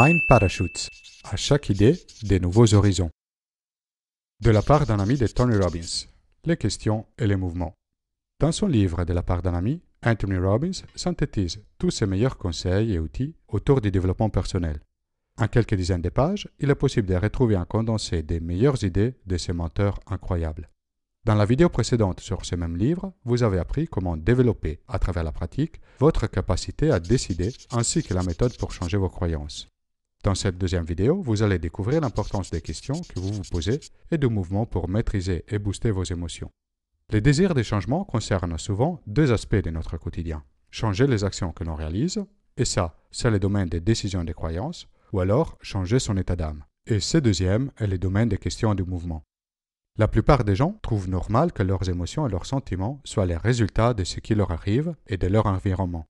Mind Parachutes. À chaque idée, des nouveaux horizons. De la part d'un ami de Tony Robbins. Les questions et les mouvements. Dans son livre De la part d'un ami, Anthony Robbins synthétise tous ses meilleurs conseils et outils autour du développement personnel. En quelques dizaines de pages, il est possible de retrouver un condensé des meilleures idées de ces menteurs incroyables. Dans la vidéo précédente sur ce même livre, vous avez appris comment développer, à travers la pratique, votre capacité à décider ainsi que la méthode pour changer vos croyances. Dans cette deuxième vidéo, vous allez découvrir l'importance des questions que vous vous posez et de mouvements pour maîtriser et booster vos émotions. Les désirs des changements concernent souvent deux aspects de notre quotidien. Changer les actions que l'on réalise, et ça, c'est le domaine des décisions et des croyances, ou alors changer son état d'âme. Et ce deuxième est le domaine des questions et du mouvement. La plupart des gens trouvent normal que leurs émotions et leurs sentiments soient les résultats de ce qui leur arrive et de leur environnement.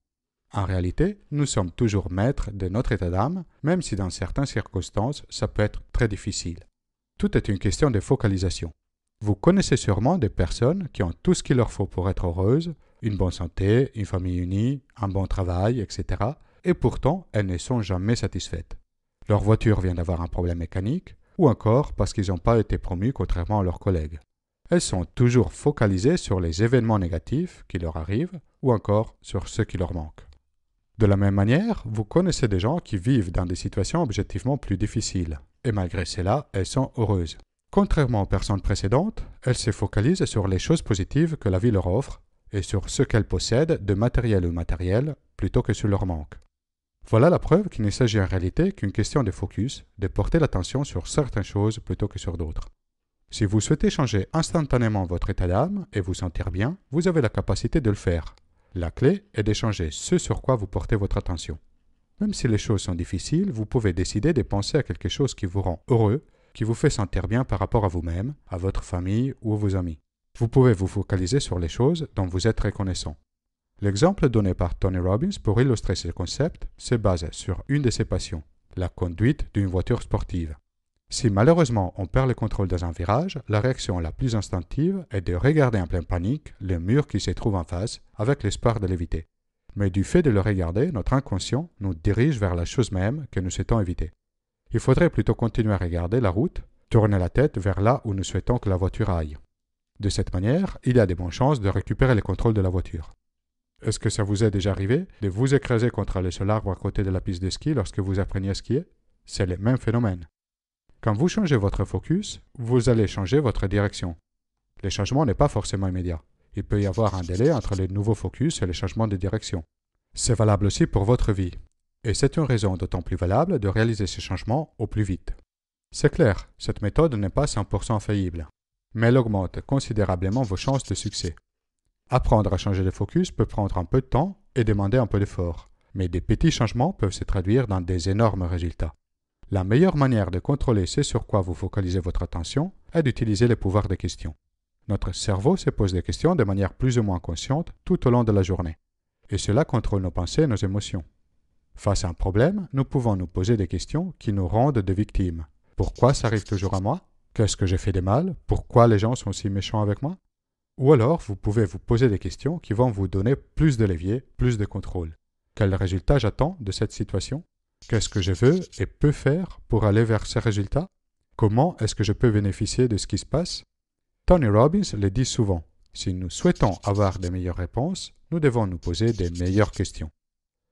En réalité, nous sommes toujours maîtres de notre état d'âme, même si dans certaines circonstances, ça peut être très difficile. Tout est une question de focalisation. Vous connaissez sûrement des personnes qui ont tout ce qu'il leur faut pour être heureuses, une bonne santé, une famille unie, un bon travail, etc. Et pourtant, elles ne sont jamais satisfaites. Leur voiture vient d'avoir un problème mécanique, ou encore parce qu'ils n'ont pas été promus contrairement à leurs collègues. Elles sont toujours focalisées sur les événements négatifs qui leur arrivent ou encore sur ce qui leur manque. De la même manière, vous connaissez des gens qui vivent dans des situations objectivement plus difficiles, et malgré cela, elles sont heureuses. Contrairement aux personnes précédentes, elles se focalisent sur les choses positives que la vie leur offre et sur ce qu'elles possèdent de matériel ou matériel plutôt que sur leur manque. Voilà la preuve qu'il ne s'agit en réalité qu'une question de focus, de porter l'attention sur certaines choses plutôt que sur d'autres. Si vous souhaitez changer instantanément votre état d'âme et vous sentir bien, vous avez la capacité de le faire. La clé est d'échanger ce sur quoi vous portez votre attention. Même si les choses sont difficiles, vous pouvez décider de penser à quelque chose qui vous rend heureux, qui vous fait sentir bien par rapport à vous-même, à votre famille ou à vos amis. Vous pouvez vous focaliser sur les choses dont vous êtes reconnaissant. L'exemple donné par Tony Robbins pour illustrer ce concept se base sur une de ses passions, la conduite d'une voiture sportive. Si malheureusement on perd le contrôle dans un virage, la réaction la plus instinctive est de regarder en pleine panique le mur qui se trouve en face avec l'espoir de l'éviter. Mais du fait de le regarder, notre inconscient nous dirige vers la chose même que nous souhaitons éviter. Il faudrait plutôt continuer à regarder la route, tourner la tête vers là où nous souhaitons que la voiture aille. De cette manière, il y a de bonnes chances de récupérer le contrôle de la voiture. Est-ce que ça vous est déjà arrivé de vous écraser contre le seul arbre à côté de la piste de ski lorsque vous appreniez à skier? C'est le même phénomène. Quand vous changez votre focus, vous allez changer votre direction. Le changement n'est pas forcément immédiat. Il peut y avoir un délai entre le nouveau focus et le changement de direction. C'est valable aussi pour votre vie. Et c'est une raison d'autant plus valable de réaliser ces changements au plus vite. C'est clair, cette méthode n'est pas 100% infaillible, mais elle augmente considérablement vos chances de succès. Apprendre à changer de focus peut prendre un peu de temps et demander un peu d'effort, mais des petits changements peuvent se traduire dans des énormes résultats. La meilleure manière de contrôler ce sur quoi vous focalisez votre attention est d'utiliser les pouvoirs des questions. Notre cerveau se pose des questions de manière plus ou moins consciente tout au long de la journée, et cela contrôle nos pensées et nos émotions. Face à un problème, nous pouvons nous poser des questions qui nous rendent des victimes. Pourquoi ça arrive toujours à moi? Qu'est-ce que j'ai fait de mal? Pourquoi les gens sont si méchants avec moi? Ou alors, vous pouvez vous poser des questions qui vont vous donner plus de levier, plus de contrôle. Quel résultat j'attends de cette situation? Qu'est-ce que je veux et peux faire pour aller vers ces résultats? Comment est-ce que je peux bénéficier de ce qui se passe? Tony Robbins le dit souvent. Si nous souhaitons avoir des meilleures réponses, nous devons nous poser des meilleures questions.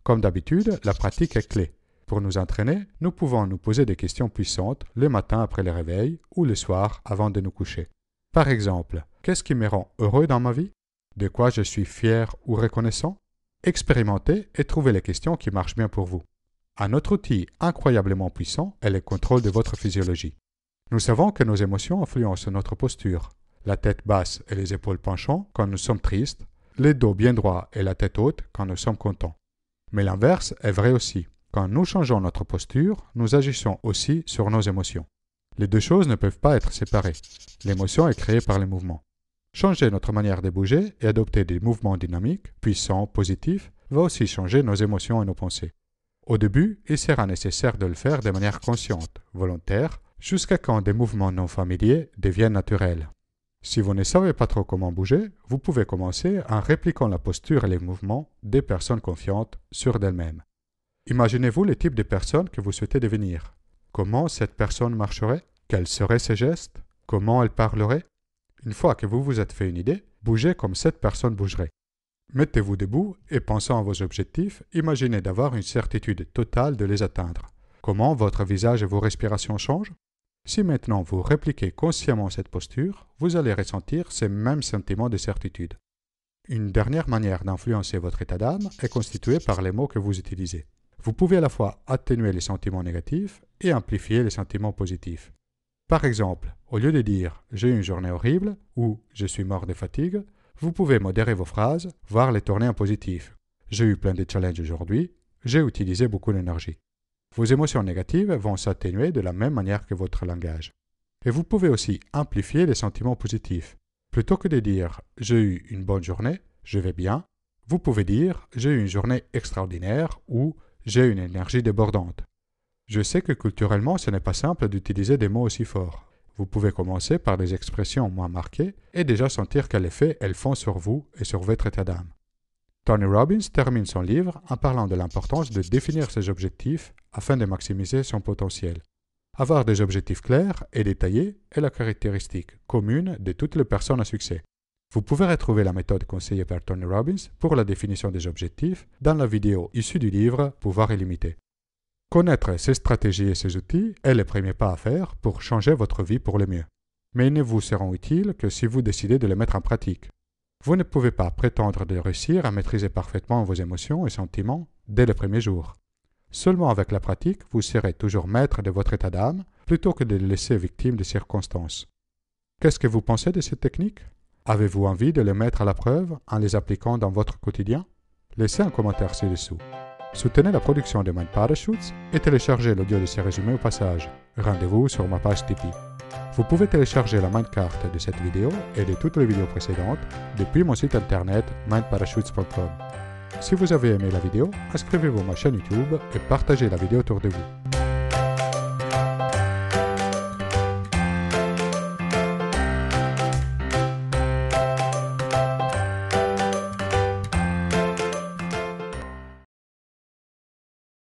Comme d'habitude, la pratique est clé. Pour nous entraîner, nous pouvons nous poser des questions puissantes le matin après le réveil ou le soir avant de nous coucher. Par exemple, qu'est-ce qui me rend heureux dans ma vie? De quoi je suis fier ou reconnaissant Expérimentez et trouvez les questions qui marchent bien pour vous. Un autre outil incroyablement puissant est le contrôle de votre physiologie. Nous savons que nos émotions influencent notre posture. La tête basse et les épaules penchant quand nous sommes tristes, les dos bien droits et la tête haute quand nous sommes contents. Mais l'inverse est vrai aussi. Quand nous changeons notre posture, nous agissons aussi sur nos émotions. Les deux choses ne peuvent pas être séparées. L'émotion est créée par les mouvements. Changer notre manière de bouger et adopter des mouvements dynamiques, puissants, positifs, va aussi changer nos émotions et nos pensées. Au début, il sera nécessaire de le faire de manière consciente, volontaire, jusqu'à quand des mouvements non familiers deviennent naturels. Si vous ne savez pas trop comment bouger, vous pouvez commencer en répliquant la posture et les mouvements des personnes confiantes sur d'elles-mêmes. Imaginez-vous le type de personne que vous souhaitez devenir. Comment cette personne marcherait? Quels seraient ses gestes? Comment elle parlerait? Une fois que vous vous êtes fait une idée, bougez comme cette personne bougerait. Mettez-vous debout et pensant à vos objectifs, imaginez d'avoir une certitude totale de les atteindre. Comment votre visage et vos respirations changent? Si maintenant vous répliquez consciemment cette posture, vous allez ressentir ces mêmes sentiments de certitude. Une dernière manière d'influencer votre état d'âme est constituée par les mots que vous utilisez. Vous pouvez à la fois atténuer les sentiments négatifs et amplifier les sentiments positifs. Par exemple, au lieu de dire j'ai une journée horrible ou je suis mort de fatigue, vous pouvez modérer vos phrases, voire les tourner en positif. J'ai eu plein de challenges aujourd'hui, j'ai utilisé beaucoup d'énergie. Vos émotions négatives vont s'atténuer de la même manière que votre langage. Et vous pouvez aussi amplifier les sentiments positifs. Plutôt que de dire j'ai eu une bonne journée, je vais bien, vous pouvez dire j'ai eu une journée extraordinaire ou j'ai une énergie débordante. Je sais que culturellement ce n'est pas simple d'utiliser des mots aussi forts. Vous pouvez commencer par des expressions moins marquées et déjà sentir quel effet elles font sur vous et sur votre état d'âme. Tony Robbins termine son livre en parlant de l'importance de définir ses objectifs afin de maximiser son potentiel. Avoir des objectifs clairs et détaillés est la caractéristique commune de toutes les personnes à succès. Vous pouvez retrouver la méthode conseillée par Tony Robbins pour la définition des objectifs dans la vidéo issue du livre Pouvoir illimité. Connaître ces stratégies et ces outils est le premier pas à faire pour changer votre vie pour le mieux. Mais ils ne vous seront utiles que si vous décidez de les mettre en pratique. Vous ne pouvez pas prétendre de réussir à maîtriser parfaitement vos émotions et sentiments dès le premier jour. Seulement avec la pratique, vous serez toujours maître de votre état d'âme plutôt que de le laisser victime des circonstances. Qu'est-ce que vous pensez de ces techniques Avez-vous envie de les mettre à la preuve en les appliquant dans votre quotidien? Laissez un commentaire ci-dessous. Soutenez la production de Mind Parachutes et téléchargez l'audio de ces résumés au passage. Rendez-vous sur ma page Tipeee. Vous pouvez télécharger la Mindcard de cette vidéo et de toutes les vidéos précédentes depuis mon site internet mindparachutes.com. Si vous avez aimé la vidéo, inscrivez-vous à ma chaîne YouTube et partagez la vidéo autour de vous.